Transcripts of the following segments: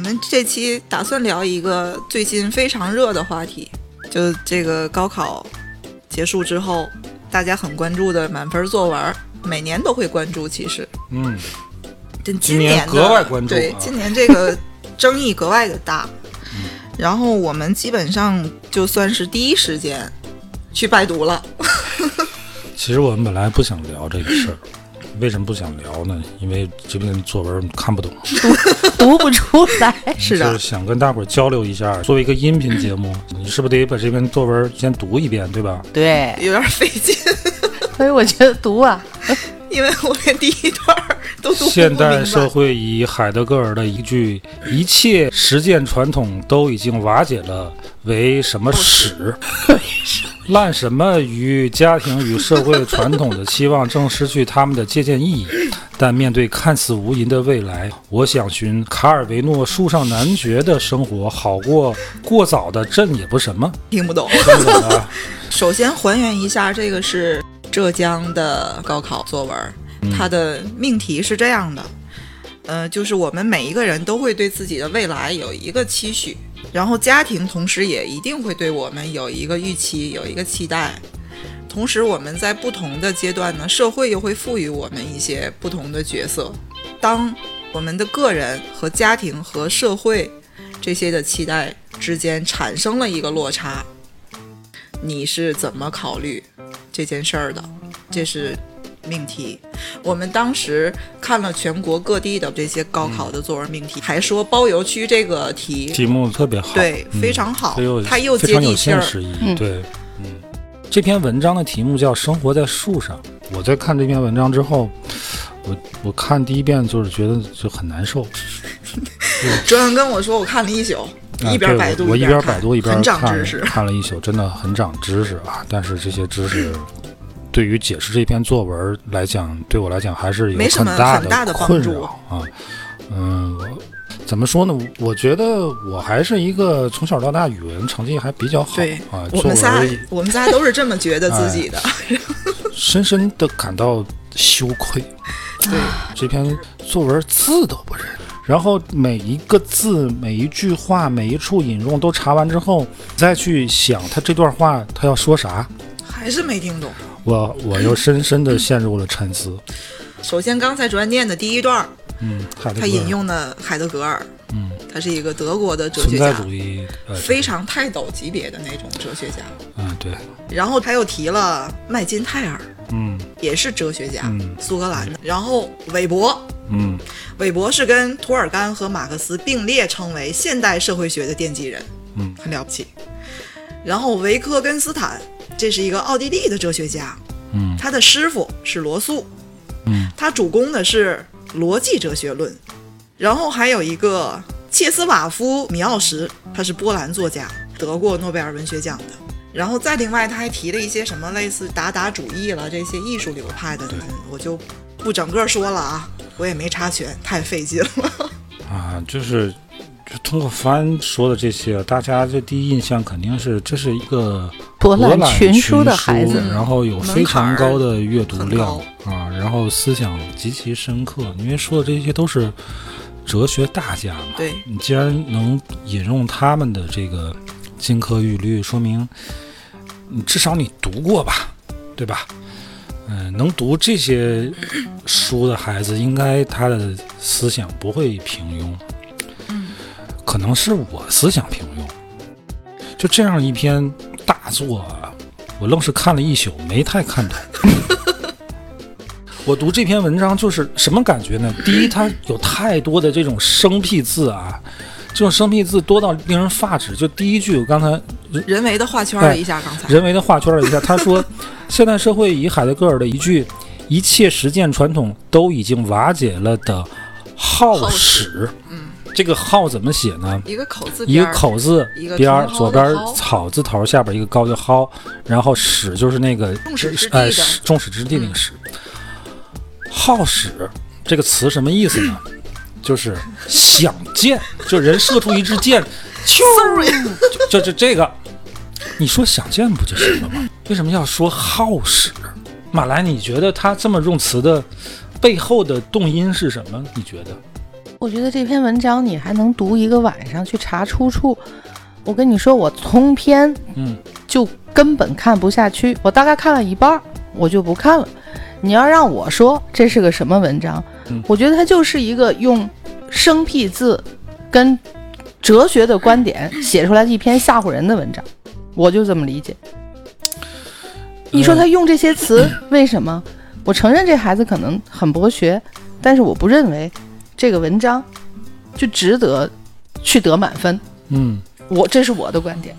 我们这期打算聊一个最近非常热的话题，就这个高考结束之后，大家很关注的满分作文，每年都会关注。其实，嗯，但今年的格外关注啊，对今年这个争议格外的大。然后我们基本上就算是第一时间去拜读了。其实我们本来不想聊这个事儿，为什么不想聊呢？因为这篇作文看不懂，读不出来。是的就是，想跟大伙儿交流一下。作为一个音频节目，你是不是得把这篇作文先读一遍，对吧？对，有点费劲，所以我觉得读啊，因为我连第一段儿 都读现代。社会以海德格尔的一句“一切实践传统都已经瓦解了”为什么史？烂什么与家庭与社会传统的期望正失去他们的借鉴意义。但面对看似无垠的未来，我想寻卡尔维诺树上男爵的生活，好过过早的朕也不什么。听不懂。首先还原一下，这个是浙江的高考作文，它的命题是这样的，呃，就是我们每一个人都会对自己的未来有一个期许，然后家庭同时也一定会对我们有一个预期，有一个期待。同时，我们在不同的阶段呢，社会又会赋予我们一些不同的角色。当我们的个人和家庭和社会这些的期待之间产生了一个落差，你是怎么考虑这件事儿的？这是命题。我们当时看了全国各地的这些高考的作文命题，还说包邮区这个题题目特别好，对嗯非常好它又非常有接地气儿。现实意义。嗯对，嗯，这篇文章的题目叫《生活在树上》。我在看这篇文章之后，我我看第一遍就是觉得就很难受，卓然跟我说，我看了一宿，啊一边对百度我我一边百度一边很长看知识。看了一宿，真的很长知识啊！但是这些知识。对于解释这篇作文来讲，对我来讲还是有很大的困扰啊。嗯，怎么说呢？我觉得我还是一个从小到大语文成绩还比较好对啊。我们仨，我们仨都是这么觉得自己的。深深的感到羞愧。对，这篇作文字都不认，然后每一个字、每一句话、每一处引用都查完之后，再去想他这段话他要说啥，还是没听懂。我我又深深的陷入了沉思。首先，刚才卓然念的第一段，嗯，他引用的海德格尔，嗯他是一个德国的哲学家，主义，呃，非常泰斗级别的那种哲学家。嗯对，然后他又提了麦金泰尔，嗯也是哲学家，嗯苏格兰的。然后韦伯，嗯韦伯是跟涂尔干和马克思并列称为现代社会学的奠基人，嗯，很了不起。然后维科根斯坦，这是一个奥地利的哲学家，嗯他的师傅是罗素，嗯他主攻的是逻辑哲学论。然后还有一个切斯瓦夫·米奥什，他是波兰作家，得过诺贝尔文学奖的。然后再另外，他还提了一些什么类似达达主义了这些艺术流派的，我就不整个说了啊，我也没查全，太费劲了。啊，就是就通过帆说的这些，大家这第一印象肯定是这是一个博览览群书书的孩子然后有非常高的阅读量啊，然后思想极其深刻，因为说的这些都是哲学大家嘛。对，你既然能引用他们的这个金科玉律，说明你至少你读过吧，对吧？嗯、能读这些书的孩子，应该他的思想不会平庸。可能是我思想平庸。就这样一篇大作啊，我愣是看了一宿，没太看懂。我读这篇文章就是什么感觉呢？第一，它有太多的这种生僻字啊，这种生僻字多到令人发指。就第一句，我刚才人为的画圈了一下，刚才人为的画圈了一下，他说，现代社会以海德格尔的一句“一切实践传统都已经瓦解了”的好好史，嗯，这个号怎么写呢？一个口字一个口字边儿，左边草字头，下边一个高的蒿，然后始就是那个众矢之的哎，始众矢之的那个始。好使这个词什么意思呢？就是想箭，就人射出一支箭，咻，就就就这个，你说想箭不就行了吗？为什么要说好使？马来，你觉得他这么用词的背后的动因是什么？你觉得？我觉得这篇文章你还能读一个晚上去查出处。我跟你说，我通篇嗯就根本看不下去，我大概看了一半儿，我就不看了。你要让我说这是个什么文章，嗯我觉得它就是一个用生僻字跟哲学的观点 写出来的一篇吓唬人的文章，我就这么理解。你说他用这些词，为什么？我承认这孩子可能很博学，但是我不认为这个文章就值得去得满分。嗯。我这是我的观点。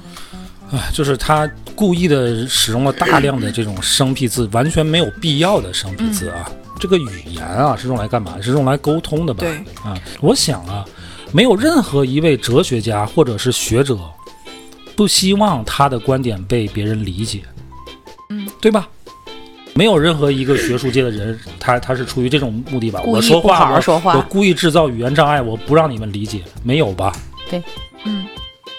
啊，就是他故意的使用了大量的这种生僻字，完全没有必要的生僻字啊。这个语言啊是用来干嘛？是用来沟通的吧？对啊，我想啊，没有任何一位哲学家或者是学者不希望他的观点被别人理解，嗯，对吧？没有任何一个学术界的人，他他是出于这种目的吧？我说话我好说话我故意制造语言障碍，我不让你们理解，没有吧？对嗯，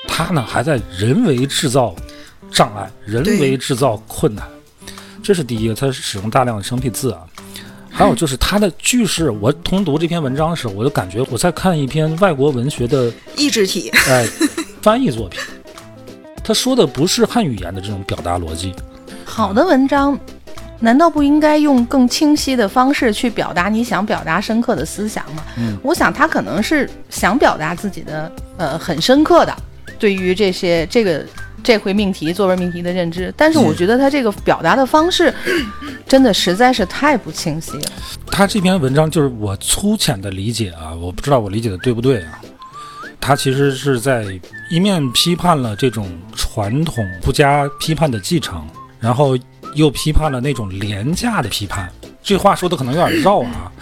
他呢还在人为制造障碍，人为制造困难，这是第一个，他使用大量的生僻字啊。还有就是他的句式，我通读这篇文章的时候，我就感觉我在看一篇外国文学的意志体，哎翻译作品。他说的不是汉语言的这种表达逻辑，好的文章，难道不应该用更清晰的方式去表达你想表达深刻的思想吗？嗯，我想他可能是想表达自己的呃很深刻的对于这些这个这回命题作文命题的认知，但是我觉得他这个表达的方式 真的实在是太不清晰了。他这篇文章就是我粗浅的理解啊，我不知道我理解的对不对啊。他其实是在一面批判了这种传统不加批判的继承，然后又批判了那种廉价的批判。这话说的可能有点绕啊，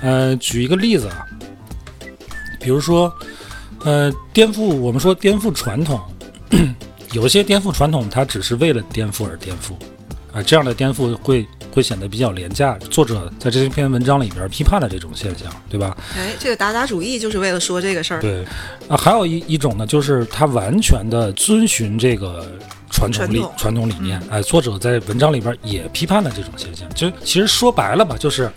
呃，举一个例子啊，比如说，呃，颠覆我们说颠覆传统，有些颠覆传统，它只是为了颠覆而颠覆，啊、这样的颠覆会会显得比较廉价。作者在这篇文章里边批判了这种现象，对吧？哎，这个达达主义就是为了说这个事儿。对，啊，还有一一种呢，就是他完全的遵循这个传统理传统理念。哎，作者在文章里边也批判了这种现象。就其实说白了吧，就是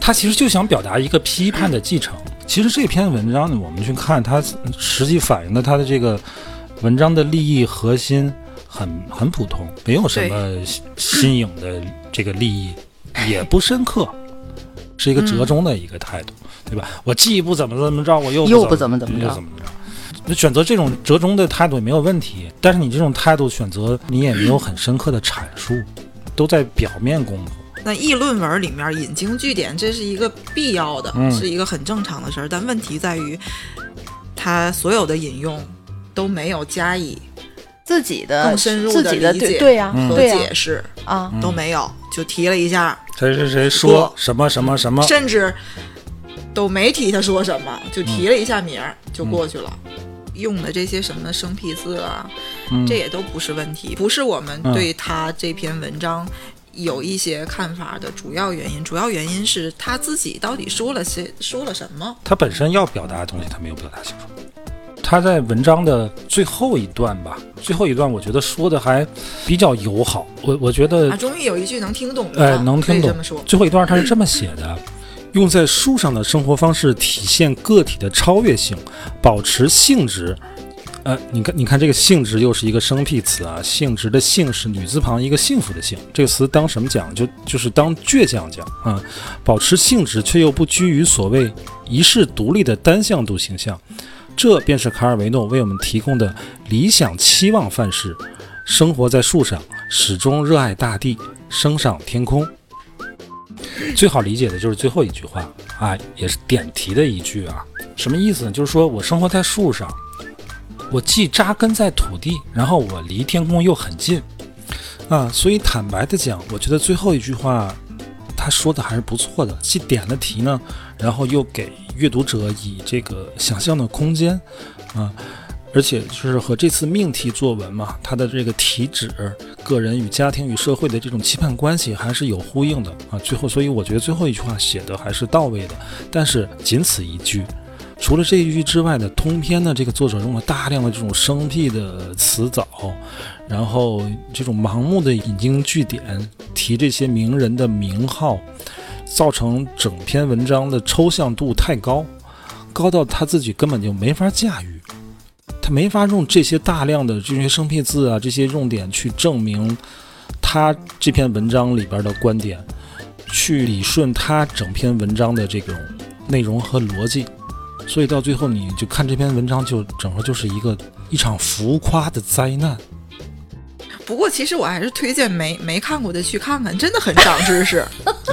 他其实就想表达一个批判的继承。其实这篇文章呢，我们去看它实际反映的它的这个文章的利益核心很很普通，没有什么新新颖的这个利益，也不深刻，是一个折中的一个态度。对吧？我既不怎么怎么着，我又又不不怎么怎么着又怎么着。那选择这种折中的态度也没有问题，但是你这种态度选择，你也没有很深刻的阐述，都在表面功夫。那议论文里面引经据典，这是一个必要的，嗯是一个很正常的事儿。但问题在于，他所有的引用都没有加以自己的更深入的自己的理解和、解释，啊，都没有，就提了一下，谁谁谁说什么什么什么，甚至都没提他说什么，就提了一下名儿、就过去了。用的这些什么生僻字啊，嗯这也都不是问题，不是我们对他这篇文章有一些看法的主要原因。主要原因是他自己到底说了些说了什么。他本身要表达的东西，他没有表达清楚。他在文章的最后一段吧，最后一段我觉得说的还比较友好。我我觉得啊，终于有一句能听懂的哎，能听懂。最后一段他是这么写的：用在树上的生活方式体现个体的超越性，保持性质。呃，你看，你看这个性质又是一个生僻词啊，性质的性是女字旁一个幸福的幸，这个词当什么讲？就就是当倔强讲啊、保持性质却又不拘于所谓一世独立的单向度形象，这便是卡尔维诺为我们提供的理想期望范式。生活在树上，始终热爱大地，升上天空。最好理解的就是最后一句话啊，也是点题的一句啊。什么意思呢？就是说我生活在树上，我既扎根在土地，然后我离天空又很近啊。所以坦白的讲，我觉得最后一句话，他说的还是不错的，既点了题呢，然后又给阅读者以这个想象的空间啊。而且就是和这次命题作文嘛，它的这个题旨，个人与家庭与社会的这种期盼关系还是有呼应的啊。最后，所以我觉得最后一句话写的还是到位的。但是仅此一句，除了这一句之外的通篇呢，这个作者用了大量的这种生僻的词藻，然后这种盲目的引经据典，提这些名人的名号，造成整篇文章的抽象度太高，高到他自己根本就没法驾驭。他没法用这些大量的这些生僻字啊，这些用典去证明他这篇文章里边的观点，去理顺他整篇文章的这种内容和逻辑，所以到最后你就看这篇文章，就整个就是一个一场浮夸的灾难。不过其实我还是推荐没没看过的去看看，真的很长知识，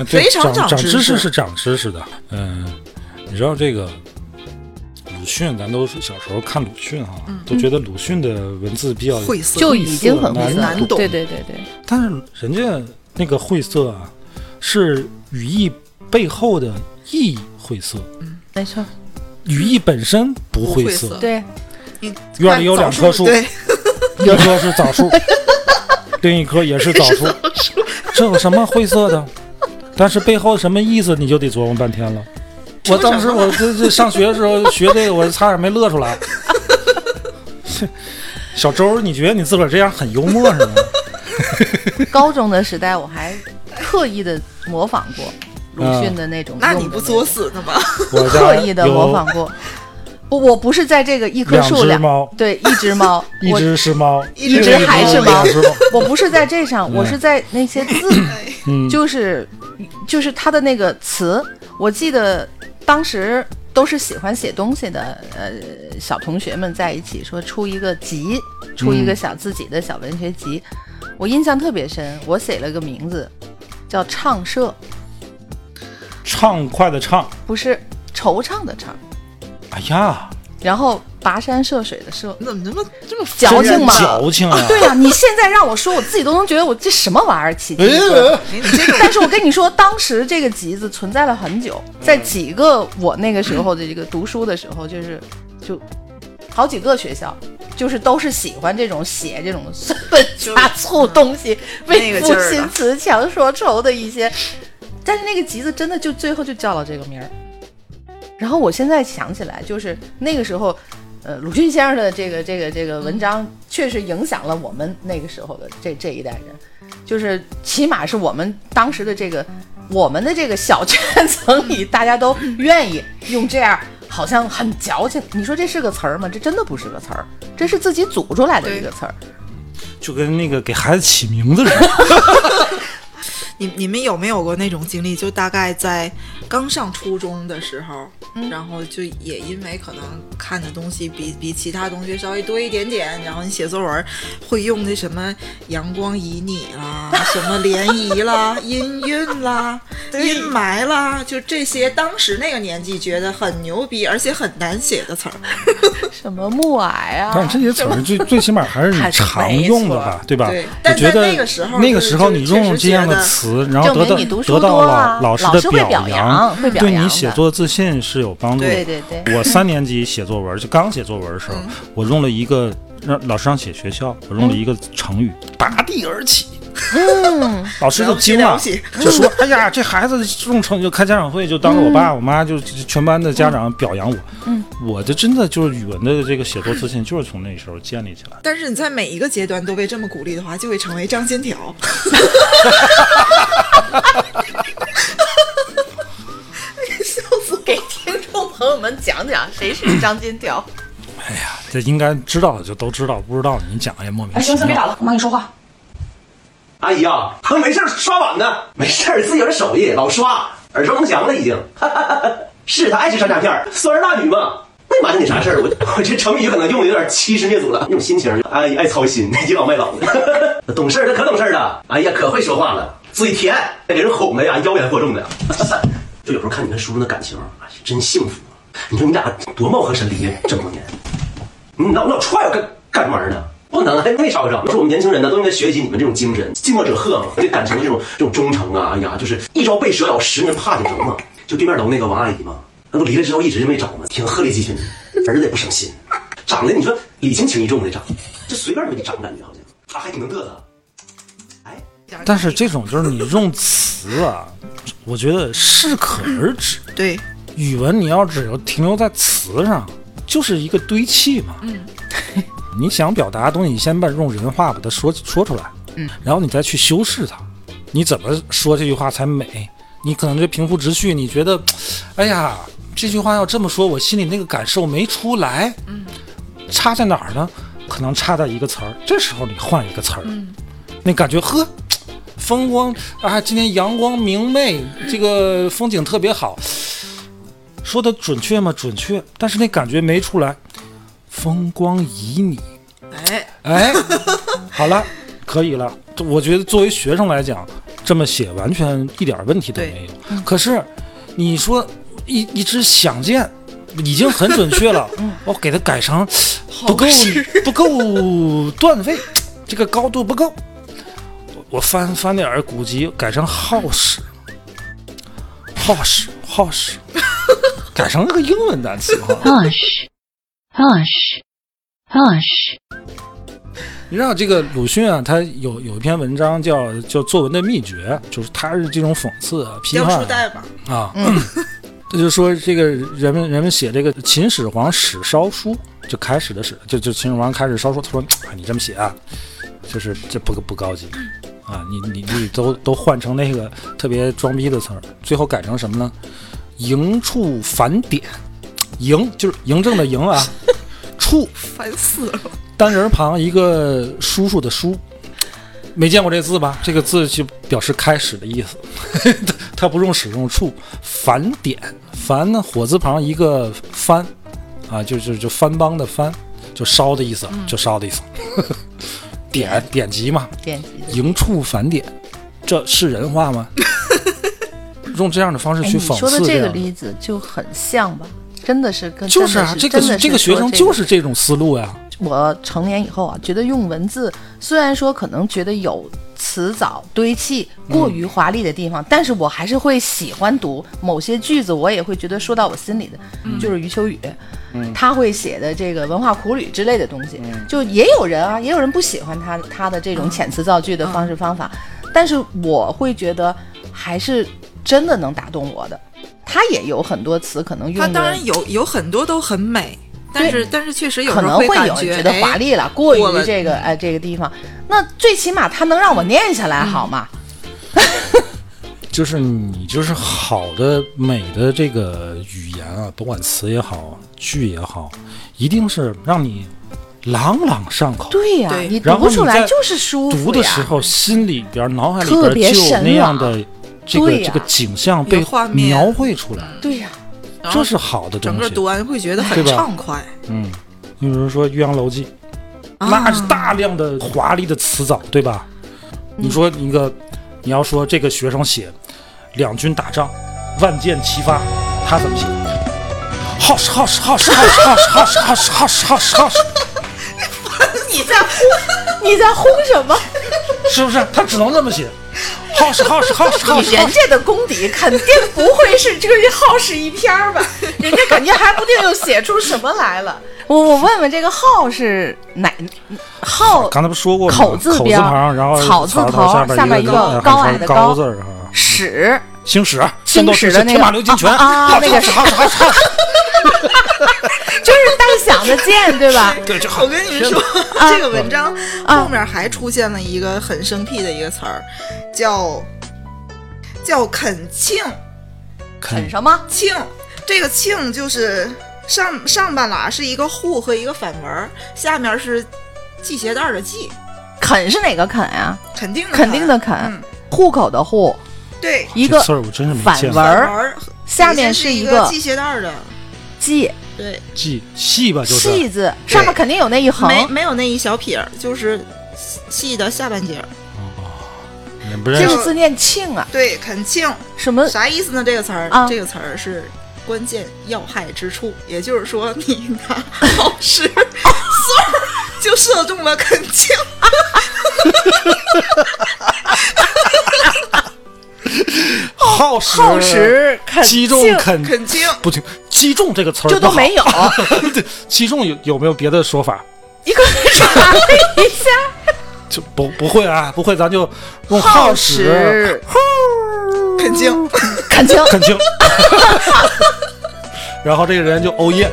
非常长知识是长知识的。嗯，你知道这个。鲁迅，咱都是小时候看鲁迅哈，都觉得鲁迅的文字比较晦涩，就已经很难懂。对对对对。但是人家那个晦涩啊，是语义背后的意义晦涩。嗯，没错。语义本身不晦涩。对。院里有两棵树，一棵是枣树，另一棵也是枣树。这有什么晦涩的？但是背后什么意思，你就得琢磨半天了。我当时我这这上学的时候学这个，我差点没乐出来。小周，你觉得你自个儿这样很幽默是吗？高中的时代我还刻意的模仿过鲁迅的那种。那你不作死呢吗？我 刻意的模仿过。不，我不是在这个一棵树两猫，对，一只猫，一只是猫，一只还是猫。我不是在这上，我是在那些字，就是就是他的那个词，我记得。当时都是喜欢写东西的，呃，小同学们在一起说出一个集，出一个小自己的小文学集。我印象特别深，我写了个名字叫“畅社”，畅快的畅，不是惆怅的怅。哎呀。然后跋山涉水的涉，你怎么这么这么矫情嘛？矫情啊！对呀，你现在让我说，我自己都能觉得我这什么玩意儿起。但是，我跟你说，当时这个集子存在了很久，在几个我那个时候的这个读书的时候，就是就好几个学校，就是都是喜欢这种写这种笨加醋东西，为赋新词强说愁的一些。但是那个集子真的就最后就叫了这个名儿。然后我现在想起来，就是那个时候，呃，鲁迅先生的这个这个这个文章，确实影响了我们那个时候的这这一代人，就是起码是我们当时的这个我们的这个小圈层里，大家都愿意用这样好像很矫情。你说这是个词儿吗？这真的不是个词儿，这是自己组出来的一个词儿，就跟那个给孩子起名字似的。你你们有没有过那种经历？就大概在刚上初中的时候，然后就也因为可能看的东西比比其他同学稍微多一点点，然后你写作文会用那什么阳光旖旎啦，什么涟漪啦，阴韵啦，阴霾啦，就这些当时那个年纪觉得很牛逼而且很难写的词儿，什么木矮啊，但是这些词儿最 最起码还是你常用的吧，对吧？我觉得那个时候那个时候你用这样的词。词，然后得到得到了老师的表扬，对你写作自信是有帮助。对对对，我三年级写作文，就刚写作文的时候，我用了一个让老师让写学校，我用了一个成语“拔地而起”。嗯，老师就惊了，就说：“ 哎呀，这孩子这种成就开家长会，就当着我爸我妈，就全班的家长表扬我。”嗯，我就真的就是语文的这个写作自信，就是从那时候建立起来。但是你在每一个阶段都被这么鼓励的话，就会成为张金条。笑死！给听众朋友们讲讲谁是张金条。哎呀，这应该知道的就都知道，不知道你讲也莫名其妙。行行，别打了，我妈跟你说话。阿姨啊，他没事刷碗呢，没事自己有这手艺，老刷，耳熟能详了已经。是他爱吃山楂片，酸儿辣女嘛，那瞒着你啥事儿？我我这成语可能用的有点欺师灭祖了，那种心情，阿姨爱操心，倚老卖老的。懂事儿，他可懂事儿了。哎呀，可会说话了，嘴甜，给人哄的呀，妖言惑众的。就有时候看你跟叔叔那感情，哎呀，真幸福。你说你俩多貌合神离呀，这么多年。你老老踹我干干什么玩意儿呢？不能还，没少整。说我们年轻人呢，都应该学习你们这种精神，近墨者黑嘛，对感情的这种这种忠诚啊，哎呀，就是一朝被蛇咬，十年怕井绳嘛。就对面楼那个王阿姨嘛，那不离了之后一直就没找嘛，挺鹤立鸡群，儿子也不省心，长得你说礼轻情意重的长，就随便给你长感觉好像，他还挺能嘚瑟。哎，但是这种就是你用词啊，我觉得适可而止。对，语文你要只要停留在词上，就是一个堆砌嘛。嗯，你想表达的东西，你先把用人话把它说说出来，嗯，然后你再去修饰它。你怎么说这句话才美？你可能这平铺直叙，你觉得，哎呀，这句话要这么说，我心里那个感受没出来。嗯，差在哪儿呢？可能差在一个词儿。这时候你换一个词儿，那感觉呵，风光啊，今天阳光明媚，这个风景特别好。说的准确吗？准确，但是那感觉没出来。风光旖旎，哎，哎，好了，可以了。我觉得作为学生来讲，这么写完全一点问题都没有。可是你说一一支响箭已经很准确了，我给它改成不够不够段位，这个高度不够。我我翻翻点儿古籍，改成耗时，耗时耗时，改成了个英文单词哈。Hush, hush. 你知道这个鲁迅啊，他有有一篇文章叫叫作文的秘诀，就是他是这种讽刺啊、批判啊。他就说这个人们人们写这个秦始皇史烧书，就开始的史，就就秦始皇开始烧书，他说啊你这么写啊，就是这不不高级啊，你你你都都换成那个特别装逼的词儿，最后改成什么呢？营处反点，嬴就是嬴政的嬴啊，处烦死了。单人旁一个叔叔的叔，没见过这字吧？这个字就表示开始的意思，它它不用使用处。返点，返呢火字旁一个藩，啊，就就就藩邦的藩，就烧的意思，就烧的意思。点典籍嘛，编辑的。营处返点，这是人话吗？用这样的方式哎，去你说的这个例子就很像吧？真的是跟就是啊，这个这个学生就是这种思路呀。我成年以后啊，觉得用文字虽然说可能觉得有词藻堆砌过于华丽的地方，但是我还是会喜欢读某些句子，我也会觉得说到我心里的，就是余秋雨，他会写的这个文化苦旅之类的东西，就也有人啊，也有人不喜欢他他的这种遣词造句的方式方法，但是我会觉得还是真的能打动我的。他也有很多词可能用的它当然有有很多都很美，但是但是确实有可能会有觉觉得华哎丽了，过过于这个哎这个地方，那最起码它能让我念下来，好吗？就是你就是好的美的这个语言啊，甭管词也好，句也好，一定是让你朗朗上口。对呀、对你读出来就是舒服。读的时候，心里边、脑海里特别边就有神那样的这个、这个景象被画面描绘出来，对呀、这是好的东西整个读。完会觉得很畅快。嗯，你比如说《岳阳楼记》，那是大量的华丽的词藻，对吧？你说一个，你要说这个学生写两军打仗，万箭齐发，他怎么写？好是好是好是好是好是好是好是好是好是好是，你在轰 你在轰什么？是不是？他只能这么写。好是好是好是好你人家的功底肯定不会是这个耗时一篇儿吧？人家肯定还不定又写出什么来了。我我问问这个耗是哪耗？刚才不说过吗？口字旁，然后草字头下下边一个高矮的高高字儿啊。史星矢，星斗士天矢的那个马流金拳，啊 那个是好是好是好是，就是带响的剑，对吧？对，就好。我跟你们说，啊这个文章啊后面还出现了一个很生僻的一个词儿，叫叫恳庆啃什么？庆。这个庆就是上上半拉是一个户和一个反文儿，下面是系鞋带儿的系，肯是哪个肯呀？肯定的肯定的肯嗯，户口的户，对，一个反。文儿反文下面是一个个系鞋带儿的，记对，记细吧，就是细字，上面肯定有那一横。没没有那一小撇儿，就是细的下半截儿。你不认识这个字念庆啊，对，恳庆什么？啥意思呢？这个词儿，啊这个词儿是关键要害之处，也就是说，你拿好事算 儿就射中了恳庆。耗时耗时恳击中肯肯恳亲，不行，击中这个词儿不好。这都没有，对，击中有有没有别的说法？一个查了一下，就不不会啊，不会，咱就用耗耗时。时。恳亲，恳请。恳请，然后这个人就欧耶，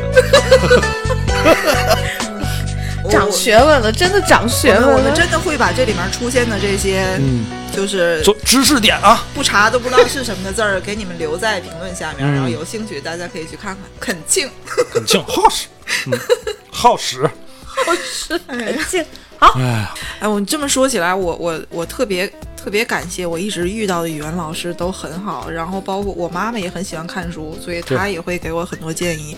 长学问了，真的长学问了我。们真的会把这里面出现的这些，嗯，就是知识点啊，不查都不知道是什么的字儿，给你们留在评论下面，嗯然后有兴趣大家可以去看看。恳请，恳请耗时，嗯，耗时，恳请。哎呀，哎，我这么说起来，我我我特别特别感谢我一直遇到的语文老师都很好，然后包括我妈妈也很喜欢看书，所以她对也会给我很多建议。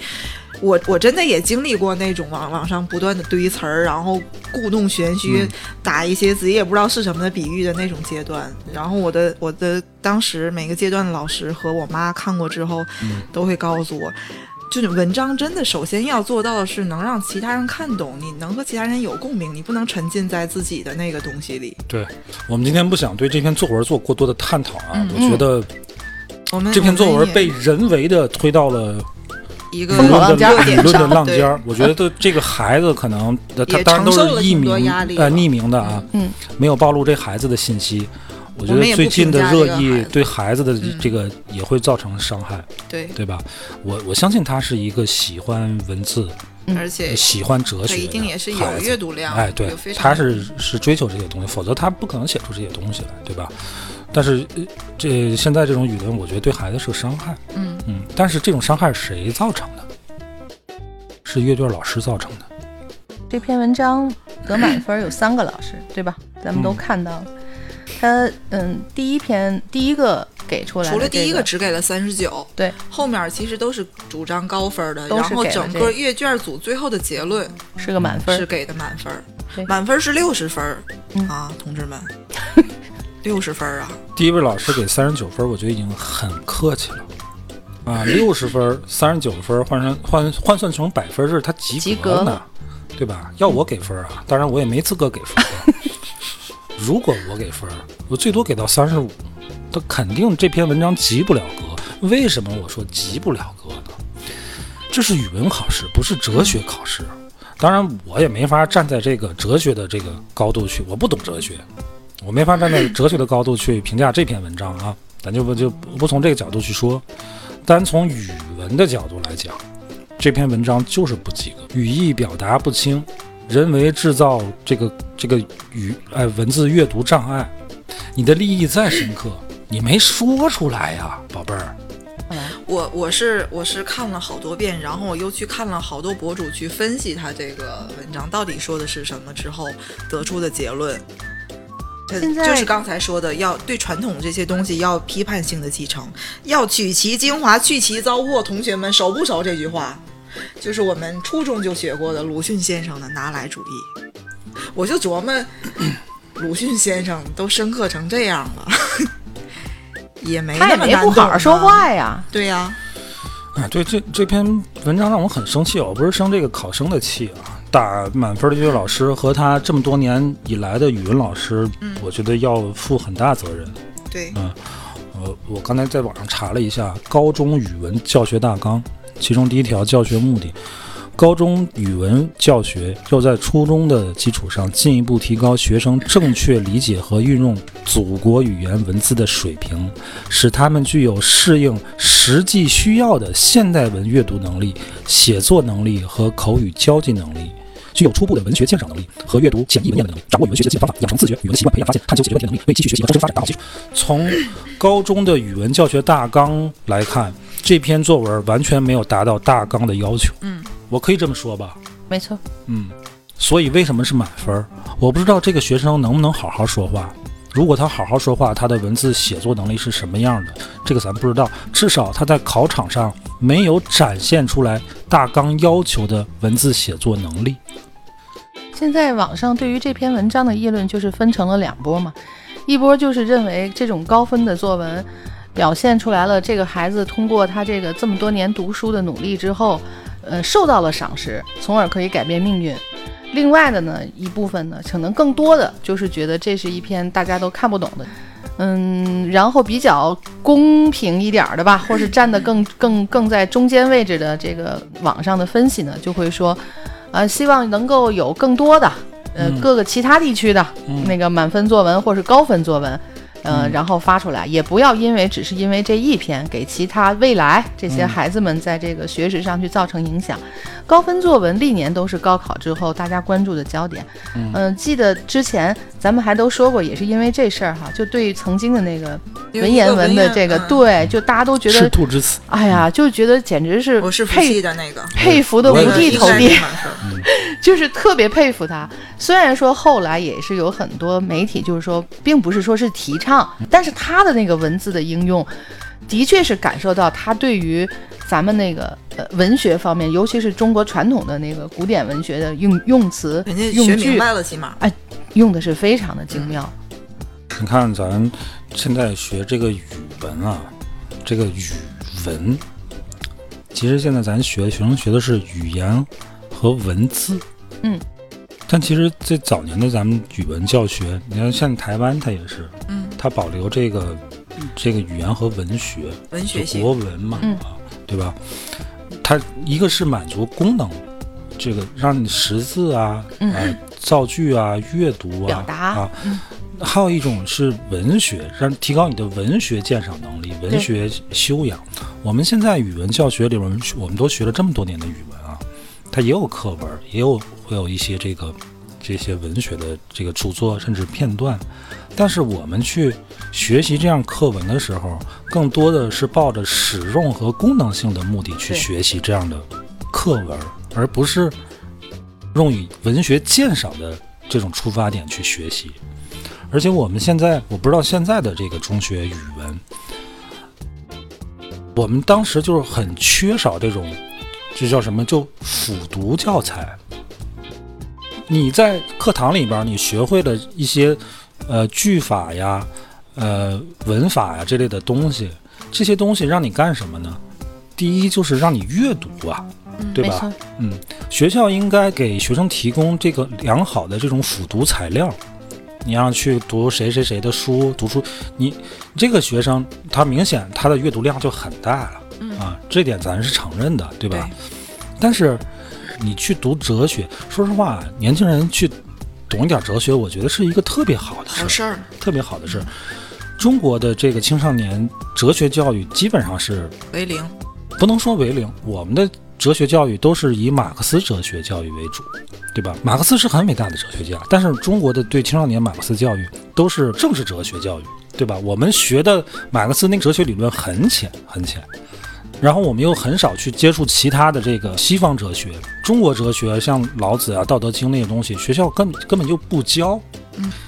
我我真的也经历过那种网网上不断的堆词儿，然后故弄玄虚，嗯打一些自己也不知道是什么的比喻的那种阶段。然后我的我的当时每个阶段的老师和我妈看过之后，嗯都会告诉我。就是文章真的，首先要做到的是能让其他人看懂，你能和其他人有共鸣，你不能沉浸在自己的那个东西里。对我们今天不想对这篇作文做过多的探讨啊，嗯我觉得我们这篇作文被人为的推到了一个浪尖儿舆论的浪尖儿。我觉得这个孩子可能呃他当然都是匿名呃匿名的啊，嗯，没有暴露这孩子的信息。我觉得最近的热议对孩子的嗯这个也会造成伤害，对，对吧？我我相信他是一个喜欢文字、而且喜欢哲学的一定也是有阅读量，哎，对他是是追求这些东西，否则他不可能写出这些东西来，对吧？但是呃这现在这种语文，我觉得对孩子是个伤害，嗯嗯，但是这种伤害是谁造成的？是阅卷老师造成的。这篇文章得满分有三个老师，对吧？咱们都嗯看到了。他嗯，第一篇第一个给出来的、除了第一个个只给了三十九，对，后面其实都是主张高分的，然后整个阅卷组最后的结论是个满分，是给的满分，满分是六十分嗯啊，同志们，六十分啊，第一位老师给三十九分，我觉得已经很客气了。啊，六十分，三十九分换成换换算成百分，这是他及及格呢格，对吧？要我给分啊，当然我也没资格给分。如果我给分，我最多给到三十五，他肯定这篇文章及不了格。为什么我说及不了格呢？这是语文考试，不是哲学考试。当然，我也没法站在这个哲学的这个高度去，我不懂哲学，我没法站在哲学的高度去评价这篇文章啊。咱就不就不从这个角度去说，单从语文的角度来讲，这篇文章就是不及格，语义表达不清，人为制造这个这个语哎文字阅读障碍。你的利益再深刻，你没说出来呀，宝贝儿。我我是我是看了好多遍，然后我又去看了好多博主去分析他这个文章到底说的是什么之后得出的结论。这现在就是刚才说的，要对传统这些东西要批判性的继承，要取其精华，去其糟粕。同学们熟不熟这句话？就是我们初中就学过的鲁迅先生的拿来主义。我就琢磨，鲁迅先生都深刻成这样了，也没他也没那么难不好好说话呀。对呀、啊，对，这这篇文章让我很生气，我不是生这个考生的气啊，打满分的这位老师和他这么多年以来的语文老师，我觉得要负很大责任。对，嗯呃，我刚才在网上查了一下高中语文教学大纲，其中第一条教学目的，高中语文教学要在初中的基础上进一步提高学生正确理解和运用祖国语言文字的水平，使他们具有适应实际需要的现代文阅读能力、写作能力和口语交际能力。具有初步的文学鉴赏能力和阅读简易文言的能力，掌握语文学习的基本方法，养成自觉语文习惯，培养发现、探究、解决问题的能力，为继续学习和终身发展打好基础。从高中的语文教学大纲来看，这篇作文完全没有达到大纲的要求。嗯，我可以这么说吧？没错，嗯，所以为什么是满分？我不知道这个学生能不能好好说话。如果他好好说话，他的文字写作能力是什么样的？这个咱不知道。至少他在考场上没有展现出来大纲要求的文字写作能力。现在网上对于这篇文章的议论就是分成了两波嘛，一波就是认为这种高分的作文表现出来了这个孩子通过他这个这么多年读书的努力之后，呃，受到了赏识，从而可以改变命运。另外的呢一部分呢，可能更多的就是觉得这是一篇大家都看不懂的。嗯，然后比较公平一点儿的吧，或是站得更更更在中间位置的这个网上的分析呢，就会说，呃，希望能够有更多的，呃，嗯各个其他地区的嗯那个满分作文或是高分作文，呃，然后发出来，也不要因为只是因为这一篇给其他未来这些嗯。孩子们在这个学识上去造成影响。高分作文历年都是高考之后大家关注的焦点。嗯、记得之前咱们还都说过，也是因为这事儿哈，就对于曾经的那个文言文的这个，嗯对，就大家都觉赤得，兔之词，哎呀，就觉得简直是我是服佩服的那个，佩服的五体投地就是特别佩服他。虽然说后来也是有很多媒体，就是说，并不是说是提倡，但是他的那个文字的应用，的确是感受到他对于咱们那个呃文学方面，尤其是中国传统的那个古典文学的用用词、人家用句学明，白了，起码用的是非常的精妙。你看咱现在学这个语文啊，这个语文，其实现在咱学学生学的是语言和文字，嗯，但其实这早年的咱们语文教学，你看像台湾它也是，嗯，它保留这个这个语言和文学，文学国文嘛，嗯。啊，对吧？它一个是满足功能，这个让你识字啊，嗯。呃，造句啊，阅读啊，表达。啊，嗯。还有一种是文学，让提高你的文学鉴赏能力、文学修养。我们现在语文教学里边，我们都学了这么多年的语文啊，它也有课文，也有会有一些这个这些文学的这个著作，甚至片段。但是我们去学习这样课文的时候，更多的是抱着使用和功能性的目的去学习这样的课文，而不是用以文学鉴赏的这种出发点去学习。而且我们现在，我不知道现在的这个中学语文，我们当时就是很缺少这种，这叫什么？就辅读教材。你在课堂里边，你学会了一些呃句法呀、呃文法呀这类的东西，这些东西让你干什么呢？第一就是让你阅读啊，对吧？嗯，学校应该给学生提供这个良好的这种辅读材料。你让去读谁谁谁的书，读书，你这个学生他明显他的阅读量就很大了，啊，这点咱是承认的，对吧？但是你去读哲学，说实话，年轻人去懂一点哲学，我觉得是一个特别好的事儿，好事儿，特别好的事儿。中国的这个青少年哲学教育基本上是为零，不能说为零，我们的哲学教育都是以马克思哲学教育为主，对吧？马克思是很伟大的哲学家，但是中国的对青少年马克思教育都是政治哲学教育，对吧？我们学的马克思那个哲学理论很浅很浅，然后我们又很少去接触其他的这个西方哲学，中国哲学像老子啊、道德经那些东西，学校根本根本就不教。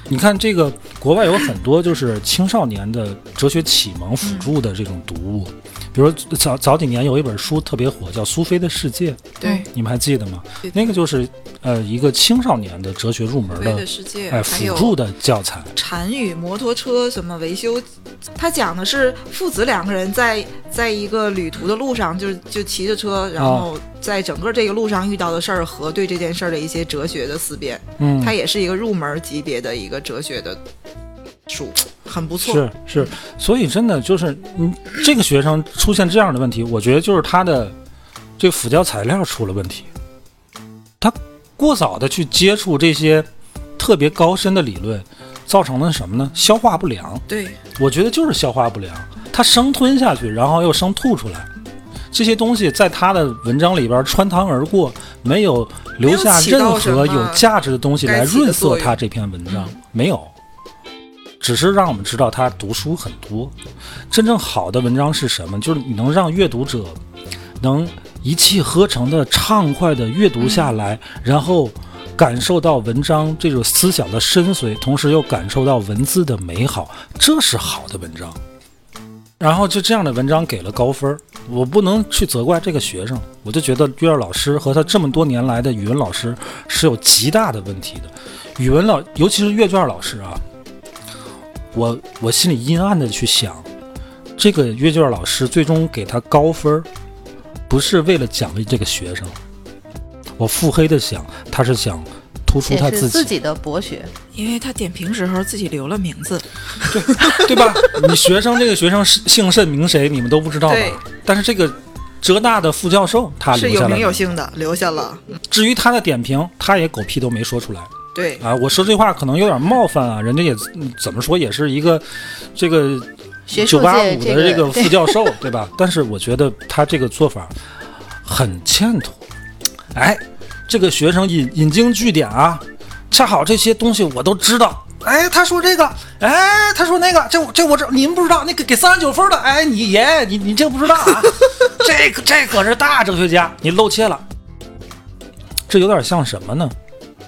你看这个国外有很多就是青少年的哲学启蒙辅助的这种读物，比如早早几年有一本书特别火，叫《苏菲的世界》，对，你们还记得吗？那个就是呃一个青少年的哲学入门的的世界，哎辅助的教材。禅语、摩托车什么维修，他讲的是父子两个人在在一个旅途的路上，就就骑着车，然后在整个这个路上遇到的事儿和对这件事儿的一些哲学的思辨，嗯，它也是一个入门级别的一个哲学的书，很不错。是是，所以真的就是，嗯，这个学生出现这样的问题，我觉得就是他的这个辅教材料出了问题，他过早的去接触这些特别高深的理论，造成了什么呢？消化不良。对，我觉得就是消化不良，他生吞下去，然后又生吐出来，这些东西在他的文章里边穿堂而过，没有留下任何有价值的东西来润色他这篇文章，嗯没有，只是让我们知道他读书很多。真正好的文章是什么？就是你能让阅读者能一气呵成的畅快的阅读下来，然后感受到文章这种思想的深邃，同时又感受到文字的美好，这是好的文章。然后就这样的文章给了高分儿，我不能去责怪这个学生，我就觉得阅卷老师和他这么多年来的语文老师是有极大的问题的。语文老，尤其是阅卷老师啊，我我心里阴暗的去想，这个阅卷老师最终给他高分，不是为了奖励这个学生，我腹黑的想，他是想突出他自己，自己的博学。因为他点评时候自己留了名字，对对吧？你学生这个学生是姓甚名谁，你们都不知道吧？但是这个浙大的副教授他是有名有。姓的，留下了。至于他的点评，他也狗屁都没说出来对，啊！我说这话可能有点冒犯啊，人家也嗯怎么说也是一个这个九八五的这个个副教授，对吧？但是我觉得他这个做法很欠妥。哎，这个学生引引经据典啊，恰好这些东西我都知道。哎，他说这个，哎，他说那个，这这我这你们不知道，那个给三十九分的，哎，你爷你你这不知道啊？这个这可是大哲学家，你露怯了。这有点像什么呢？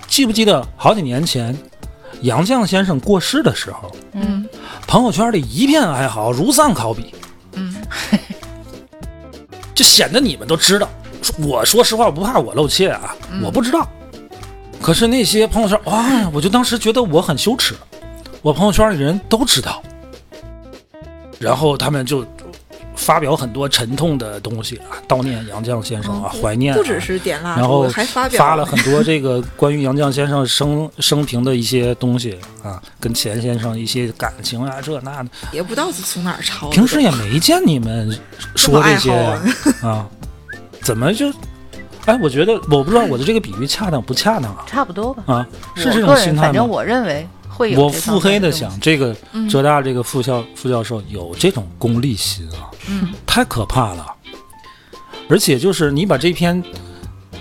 记不记得好几年前杨绛先生过世的时候，嗯，朋友圈里一片哀嚎，如丧考妣。嗯，这显得你们都知道。说我说实话，我不怕我露怯啊，我不知道。可是那些朋友圈，哇，我就当时觉得我很羞耻。我朋友圈里人都知道，然后他们就发表很多沉痛的东西啊，悼念杨绛先生啊，怀念、啊。不只是点蜡烛，然后还发表发了很多这个关于杨绛先生生生平的一些东西啊，跟钱先生一些感情啊，这那的。也不知道是从哪儿抄的。平时也没见你们说这些啊，怎么就？哎，我觉得我不知道我的这个比喻恰当不恰当啊？差不多吧。啊，是这种心态吗反正？我认为会有我腹黑的想这个嗯浙大这个副校副教授有这种功利心啊，嗯，太可怕了。而且就是你把这篇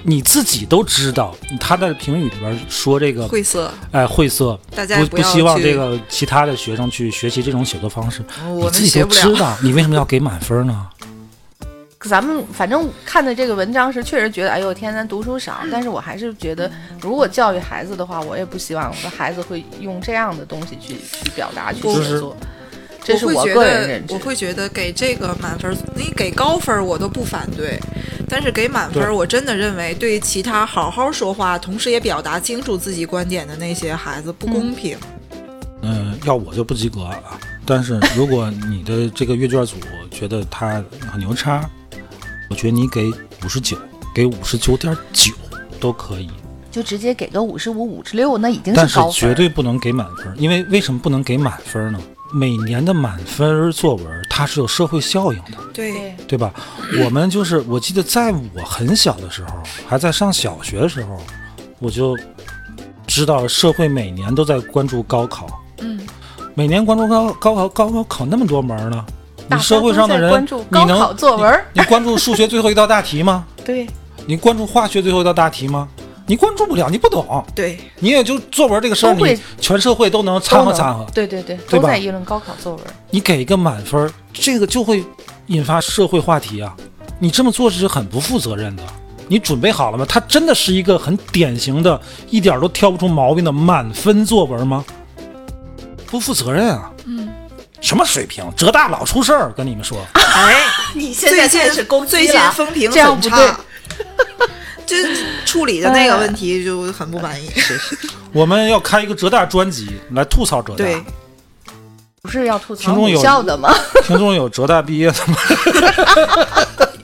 你自己都知道，他在评语里边说这个晦涩，哎晦涩，大家也不不希望这个其他的学生去学习这种写作方式。我们你自己。都知道，你为什么要给满分呢？咱们反正看的这个文章是，确实觉得，哎呦天，咱读书少。但是我还是觉得，如果教育孩子的话，我也不希望我的孩子会用这样的东西去去表达、去就是写作。这是会觉我个人得认知我。会觉得给这个满分，你给高分我都不反对，但是给满对分，我真的认为对其他好好说话，同时也表达清楚自己观点的那些孩子不公平。嗯，要我就不及格啊。但是如果你的这个阅卷组觉得他很牛叉，我觉得你给五十九，给五十九点九都可以，就直接给个五十五、五十六，那已经但是高分。绝对不能给满分。因为为什么不能给满分呢？每年的满分作文它是有社会效应的，对，对，对吧？我们就是我记得在我很小的时候，还在上小学的时候，我就知道社会每年都在关注高考。嗯，每年关注高高考，高考考那么多门呢？你社会上的人，关注你能高考作文你？你关注数学最后一道大题吗？对，你关注化学最后一道大题吗？你关注不了，你不懂，对，你也就作文这个事儿，你全社会都能掺和掺和。对对对，都在议论高考作文。你给一个满分，这个就会引发社会话题啊！你这么做是很不负责任的。你准备好了吗？它真的是一个很典型的、一点都挑不出毛病的满分作文吗？不负责任啊！嗯，什么水平？浙大老出事儿，跟你们说。哎，你最近最近风评这样很不对差，这 处理的那个问题就很不满意。我们要开一个浙大专辑来吐槽浙大。对，不是要吐槽听众有母校的吗？听众有浙大毕业的吗？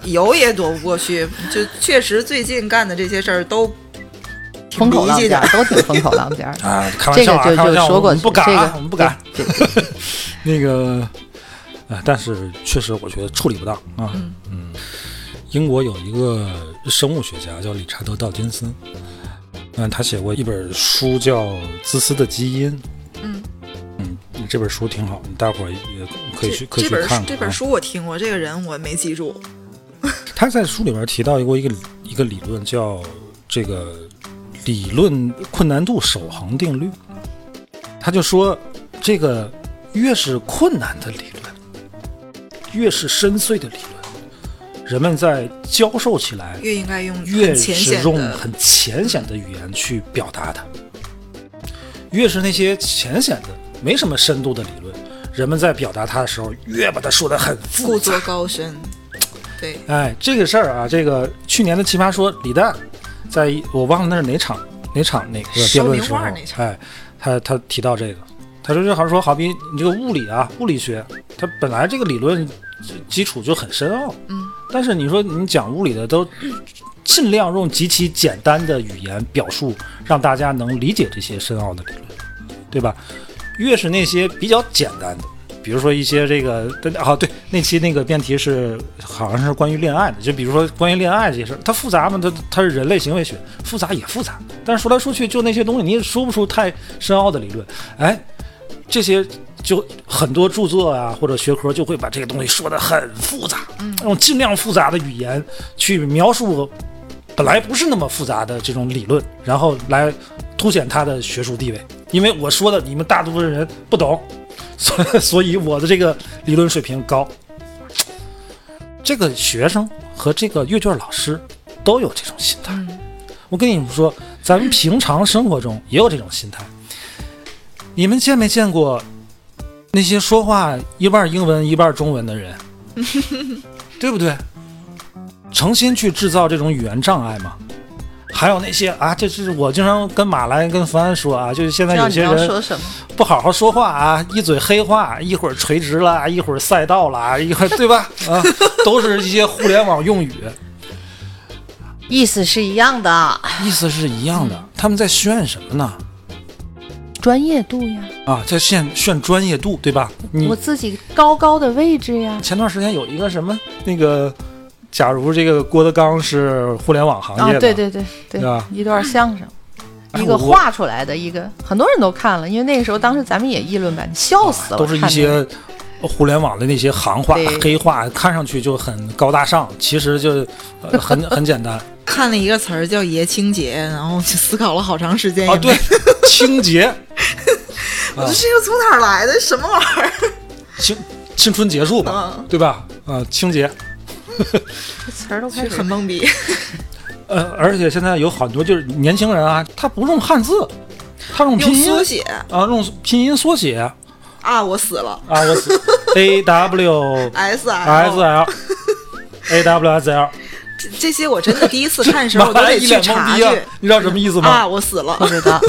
有也躲不过去，就确实最近干的这些事儿都挺风口浪尖。都挺风口浪尖儿的。啊，开玩笑啊，这个就开玩笑，就说过去，我们不敢啊，这个我们不敢。那个，啊，但是确实我觉得处理不当啊。嗯英国有一个生物学家叫理查德·道金斯，嗯，他写过一本书叫《自私的基因》。嗯嗯，这本书挺好，你大伙儿也可以去可以去看看、啊。这本书我听过，这个人我没记住。他在书里边提到过一个一个理论，叫这个理论困难度守恒定律。他就说，这个越是困难的理论，越是深邃的理论，人们在教授起来越应该用越很浅是用，很浅显的语言去表达它。越是那些浅显的、没什么深度的理论，人们在表达它的时候，越把它说得很复杂故作。高深。对，哎，这个事儿啊，这个去年的奇葩说，李诞在一我忘了那是哪场哪场哪个辩论的时候哎，他他提到这个，他说就好像说，好比你这个物理啊，物理学，它本来这个理论基础就很深奥，嗯，但是你说你讲物理的都尽量用极其简单的语言表述，让大家能理解这些深奥的理论，对吧？越是那些比较简单的，比如说一些这个，啊，对，那期那个辩题是好像是关于恋爱的，就比如说关于恋爱这些事，它复杂吗？它它是人类行为学，复杂也复杂，但是说来说去就那些东西，你也说不出太深奥的理论，哎，这些就很多著作啊或者学科就会把这个东西说的很复杂，用尽量复杂的语言去描述本来不是那么复杂的这种理论，然后来凸显它的学术地位。因为我说的你们大多数人不懂，所 以所以我的这个理论水平高。这个学生和这个阅卷老师都有这种心态。我跟你们说，咱们平常生活中也有这种心态。你们见没见过那些说话一半英文一半中文的人？对不对？诚心去制造这种语言障碍吗？还有那些啊，这是我经常跟马来跟福安说啊，就是现在有些人？不好好说话啊，一嘴黑话，一会儿垂直了，一会儿赛道了，一会儿对吧？啊，都是一些互联网用语，意思是一样的，意思是一样的。他们在炫什么呢？专业度呀，啊，在炫炫专业度，对吧？你我自己高高的位置呀。前段时间有一个什么那个，假如这个郭德纲是互联网行啊业的，，对对对对对，一段相声，一个画出来的一个，很多人都看了，因为那个时候当时咱们也议论版，笑死了，啊都是一些互联网的那些行话、黑话，看上去就很高大上，其实就、呃、很很简单看了一个词儿叫“爷青结”，然后就思考了好长时间。啊。对，，清洁，我说这又从哪儿来的？什么玩意儿？青青春结束吧，嗯对吧？啊，清洁。这 词儿都开始很懵逼。呃，而且现在有很多就是年轻人啊，他不用汉字，他用用拼音缩写。啊，用拼音缩写。啊，啊，我死了。啊我死。A W S L A W S L，这这些我真的第一次看的时候，我都得去查去。你知道什么意思吗啊，吗？我死了不。知道，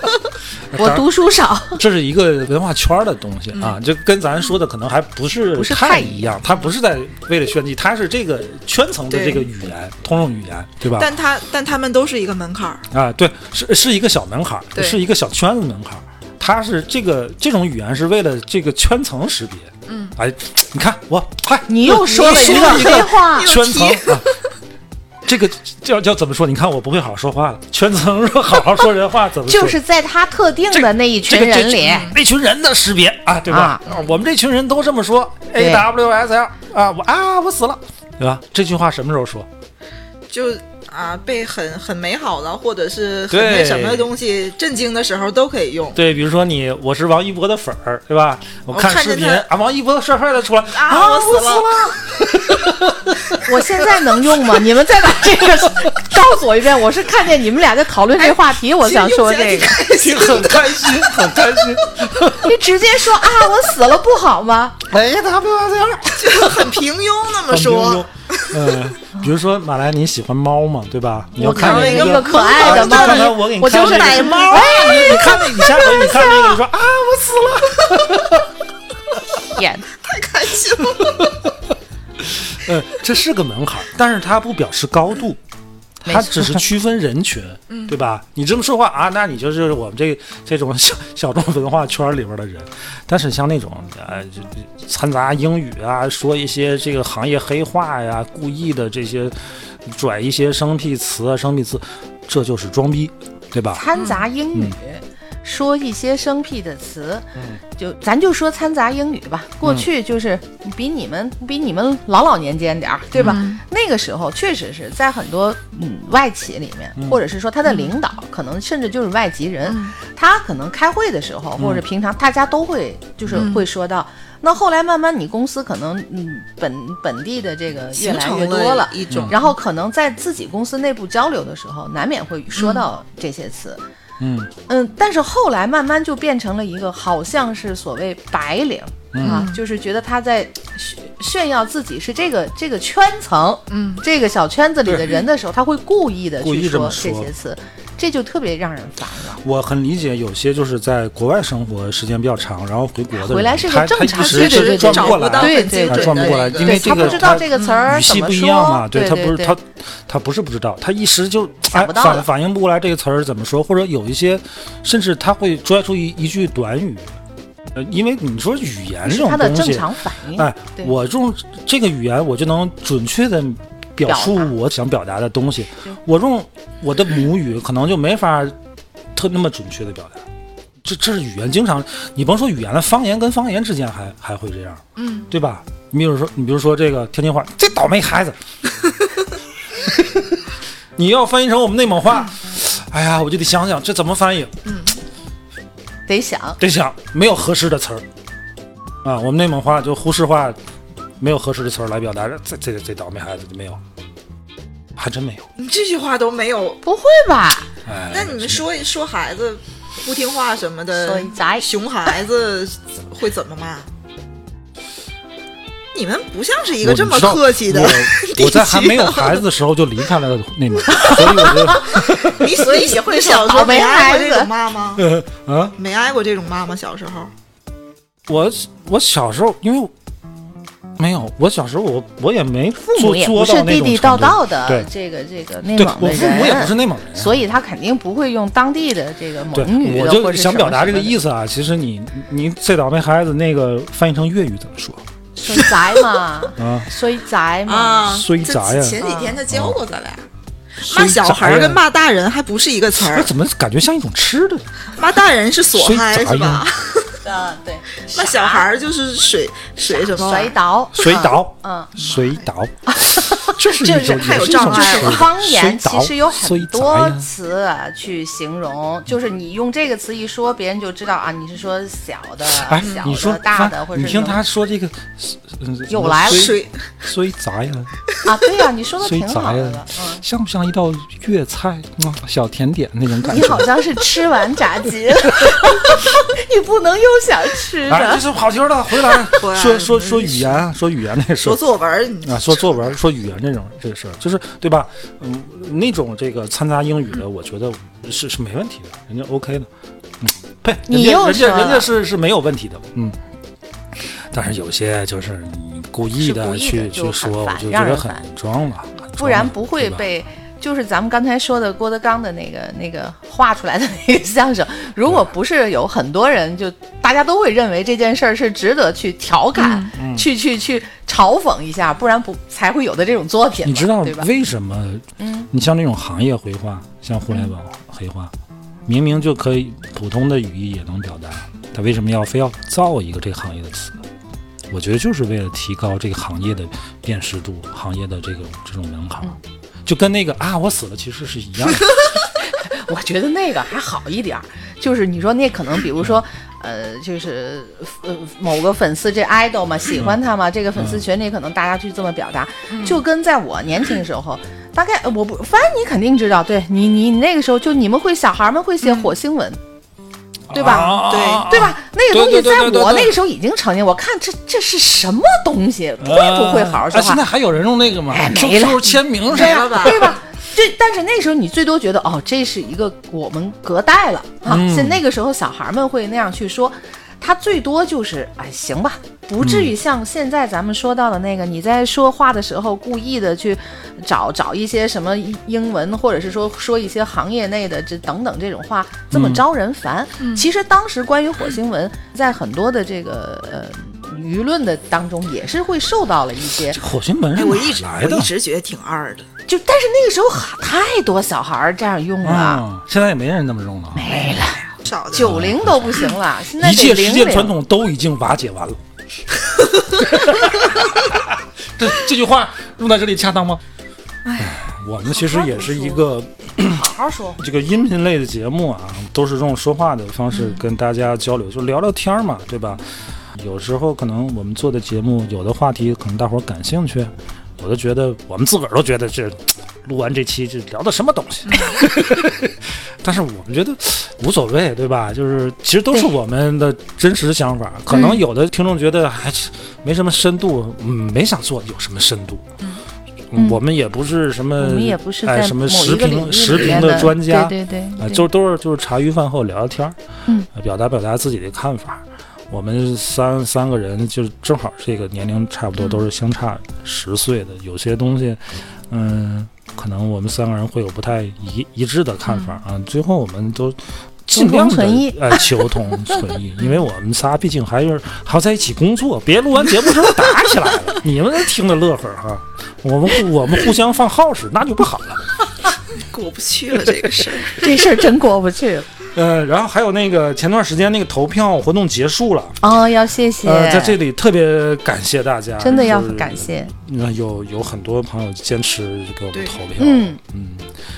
我读书少，这是一个文化圈的东西啊，就跟咱说的可能还不是不是太太一样，它不是在为了炫技，它是这个圈层的这个语言，通用语言，对吧？但他但他们都是一个门槛儿。啊，对，是是一个小门槛儿，是一个小圈子门槛儿。它是这个这种语言是为了这个圈层识别。嗯，哎，你看我，嗨，你又说了一个黑话，圈层啊。这个叫叫怎么说？你看我不会好好说话了。圈层说好好说人话怎么说？就是在他特定的那一群这个这人里，那群人的识别啊，对吧？啊我们这群人都这么说，A W S L 啊，我啊我死了，对吧？这句话什么时候说？就啊，被很很美好的或者是很对那什么的东西震惊的时候都可以用。对，比如说你我是王一博的粉儿，对吧？我我看视频看见他啊，王一博帅帅的出来啊我死我了。我现在能用吗？你们再把这个 告诉我一遍。我是看见你们俩在讨论这话题，我想说这个。挺很开心，很开心。你直接说啊，我死了不好吗？哎呀，W S L 就很平庸那么说。。嗯，比如说马来，你喜欢猫吗？对吧？你要我看那一个可爱的猫刚才我给你我就是奶猫哎你你看那，你下回你看那个，你说啊，我死了。天，太开心了。嗯，这是个门槛，但是它不表示高度，它只是区分人群，对吧？你这么说话啊，那你就是我们这这种小 小众文化圈里边的人。但是像那种呃，就就掺杂英语啊，说一些这个行业黑话呀，故意的这些拽一些生僻词啊、生僻词，这就是装逼，对吧？掺杂英语，说一些生僻的词，就咱就说掺杂英语吧。过去就是比你们比你们老老年间点儿，对吧？那个时候确实是在很多嗯外企里面，或者是说他的领导，可能甚至就是外籍人，他可能开会的时候，或者平常大家都会就是会说到。那后来慢慢，你公司可能嗯本本地的这个越来形成越多了，一种，然后可能在自己公司内部交流的时候，难免会说到这些词。嗯嗯，但是后来慢慢就变成了一个好像是所谓白领、啊，就是觉得他在学炫耀自己是这个这个圈层，嗯，这个小圈子里的人的时候，他会故意的去说这些词，这就特别让人烦了。我很理解有些就是在国外生活时间比较长，然后回国的人回来是个他正常他一时对对对是转不过来，对对转不过来，因为这个不知道这个词儿语系怎么不一样嘛，说对他不是他他不是不知道，他一时就反反应不过来这个词儿怎么说，或者有一些甚至他会拽出一一句短语，呃，因为你说语言这是它的正种东西，常反应。哎，我用这个语言我就能准确的表述我想表达的东西，我用我的母语可能就没法特那么准确的表达。这这是语言经常，你甭说语言了，方言跟方言之间还还会这样，嗯，对吧？你比如说，你比如说这个天津话，这倒霉孩子，你要翻译成我们内蒙话，哎呀，我就得想想这怎么翻译，得想，得想没有合适的词儿啊。我们内蒙话就呼市话，没有合适的词儿来表达这这这倒霉孩子就没有，还真没有。你这句话都没有。不会吧？哎，那你们说说孩子不听话什么的，熊孩子会怎么骂？你们不像是一个这么客气的我 我在还没有孩子的时候就离开了内蒙，所以我你所以会说你小时候没挨过这种骂吗？啊，没挨过这种骂吗？小时候我我小时候因为我没有，我小时候我我也没父母做也不是地地道道的对这个这个内，蒙的我父母也不是，内蒙人啊，所以他肯定不会用当地的这个蒙语，我就想表达这个意思啊。其实你你最倒霉孩子那个翻译成粤语怎么说说宅嘛，啊？水宅嘛，啊，这衰宅呀前几天他教过咱俩，骂小孩儿跟骂大人还不是一个词儿，那怎么感觉像一种吃的？骂大人是锁衰嗨是吧？呀？啊对，骂小孩儿就是水水什么？水倒，水倒，嗯，水倒，就是这一种太有障碍了方言其实有很多词啊去形容，就是你用这个词一说，别人就知道啊，你是说小的、哎，小你说的、大的，或者你听他说这个，嗯又来了水衰杂呀，种啊，对呀、你说的挺好杂的，嗯。像不像一道粤菜？嗯小甜点那种感觉你。好像是吃完炸鸡了，你不能又想吃哎，这的。是跑题儿了，回来 回来说说嗯说语言，说语言那个事说作文，你啊，说作文，说语言这种这个事儿，就是对吧？嗯，那种这个参杂英语的，我觉得是是没问题的，人家 OK 的。嗯，呸，你人家人又说了家人家是是没有问题的，嗯。但是有些就是你故意的去去说，我就觉得很装了，不然不会被，就是咱们刚才说的郭德纲的那个那个画出来的那个相声，如果不是有很多人，就大家都会认为这件事儿是值得去调侃、嗯去去去嘲讽一下，不然不才会有的这种作品，你知道？为什么？嗯，你像那种行业黑话，像互联网黑话，明明就可以普通的语义也能表达，他为什么要非要造一个这个行业的词？我觉得就是为了提高这个行业的辨识度，行业的这个这种门槛儿，就跟那个啊我死了其实是一样的。我觉得那个还好一点儿，就是你说那可能，比如说，呃，就是呃某个粉丝这 idol 嘛，喜欢他嘛，这个粉丝群里可能大家去这么表达，就跟在我年轻时候，大概呃我不，反正你肯定知道，对你你你那个时候就你们会小孩们会写火星文。对吧？啊对对吧？那个东西在我那个时候已经成年，我看这这是什么东西，会不会好好说啊？话现在？还有人用那个吗哎没了签名是对呀、没了吧对吧？这但是那时候你最多觉得哦，这是一个我们隔代了啊。嗯现、那个时候小孩们会那样去说，他最多就是哎行吧，不至于像现在咱们说到的那个，你在说话的时候故意的去找找一些什么英文，或者是说说一些行业内的这等等这种话，这么招人烦。其实当时关于火星文，在很多的这个呃舆论的当中，也是会受到了一些火星文哎，是哪我一直我一？直觉得挺二的。就但是那个时候太多小孩儿这样用了，啊，现在也没人那么用了啊。没了，少的九零都不行了，现在一切得零零。世界传统都已经瓦解完了。这这句话用在这里恰当吗？哎，我们其实也是一个 好好说，这个音频类的节目啊，都是用说话的方式跟大家交流，就聊聊天儿嘛，对吧？有时候可能我们做的节目，有的话题可能大伙儿感兴趣，我都觉得我们自个儿都觉得这录完这期这聊的什么东西？但是我们觉得无所谓，对吧？就是其实都是我们的真实想法。可能嗯有的听众觉得还是没什么深度，嗯，没想做有什么深度。嗯我们也不是什么，我们也不是哎什么某时一个领域评时评里的专家，对对啊，对，就都是就是茶余饭后聊聊天儿，嗯呃，表达表达自己的看法。我们三三个人就是正好这个年龄差不多，都是相差十岁的，有些东西，嗯，可能我们三个人会有不太一一致的看法啊。最后我们都尽量的求同存异呃求同存异，因为我们仨毕竟还是还要在一起工作，别录完节目之后打起来了，你们听着乐呵哈。我们互我们互相放耗时，那就不好了。过不去了这个事儿。这事儿真过不去了。呃，然后还有那个前段时间那个投票活动结束了，哦，要谢谢，呃，在这里特别感谢大家，真的要感谢。那有有很多朋友坚持给我们投票，嗯。嗯，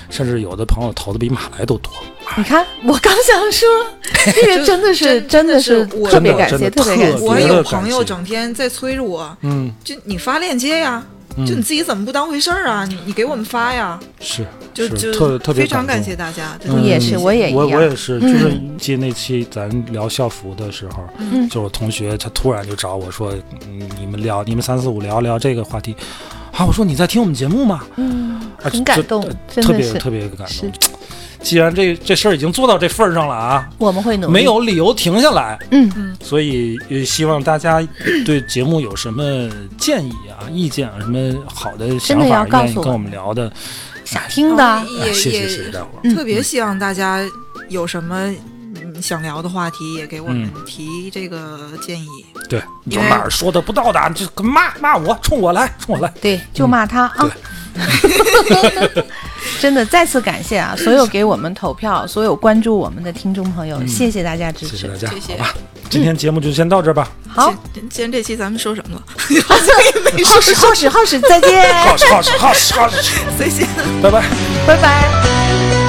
甚至有的朋友投的比马来都多，你看，我刚想说，这个真的是真真的是我特别感谢，特别感谢。我有朋友整天在催着我，嗯，就你发链接呀，嗯就你自己怎么不当回事儿啊？你你给我们发呀，是是就就特特别非常感谢大家。真嗯。的也是我也一我样。我也是，就是嗯记得那期咱聊校服的时候，嗯。就我同学他突然就找我说，嗯，你们聊你们三四五聊聊这个话题，啊，我说你在听我们节目吗？嗯，啊，很感动特真的是，别特别感动。既然这这事儿已经做到这份儿上了啊，我们会努力。没，有理由停下来。嗯嗯，所以也希望大家对节目有什么建议啊、意见啊、什么好的想真的要法，告诉我愿意跟我们聊的，想听的啊，哎也谢谢也谢谢大伙儿。嗯特别希望大家有什么嗯想聊的话题，也给我们嗯提这个建议。对，有哪儿说的不到的，就骂骂我，冲我来，冲我来。对，就骂他啊。真的，再次感谢啊，所有给我们投票、所有关注我们的听众朋友，谢谢大家支持谢谢大。家，谢谢好吧，今天节目就先到这儿吧。好，今今天这期咱们说什么了？好使好使好使，再见，好，好，好，好，再见。拜拜。拜拜。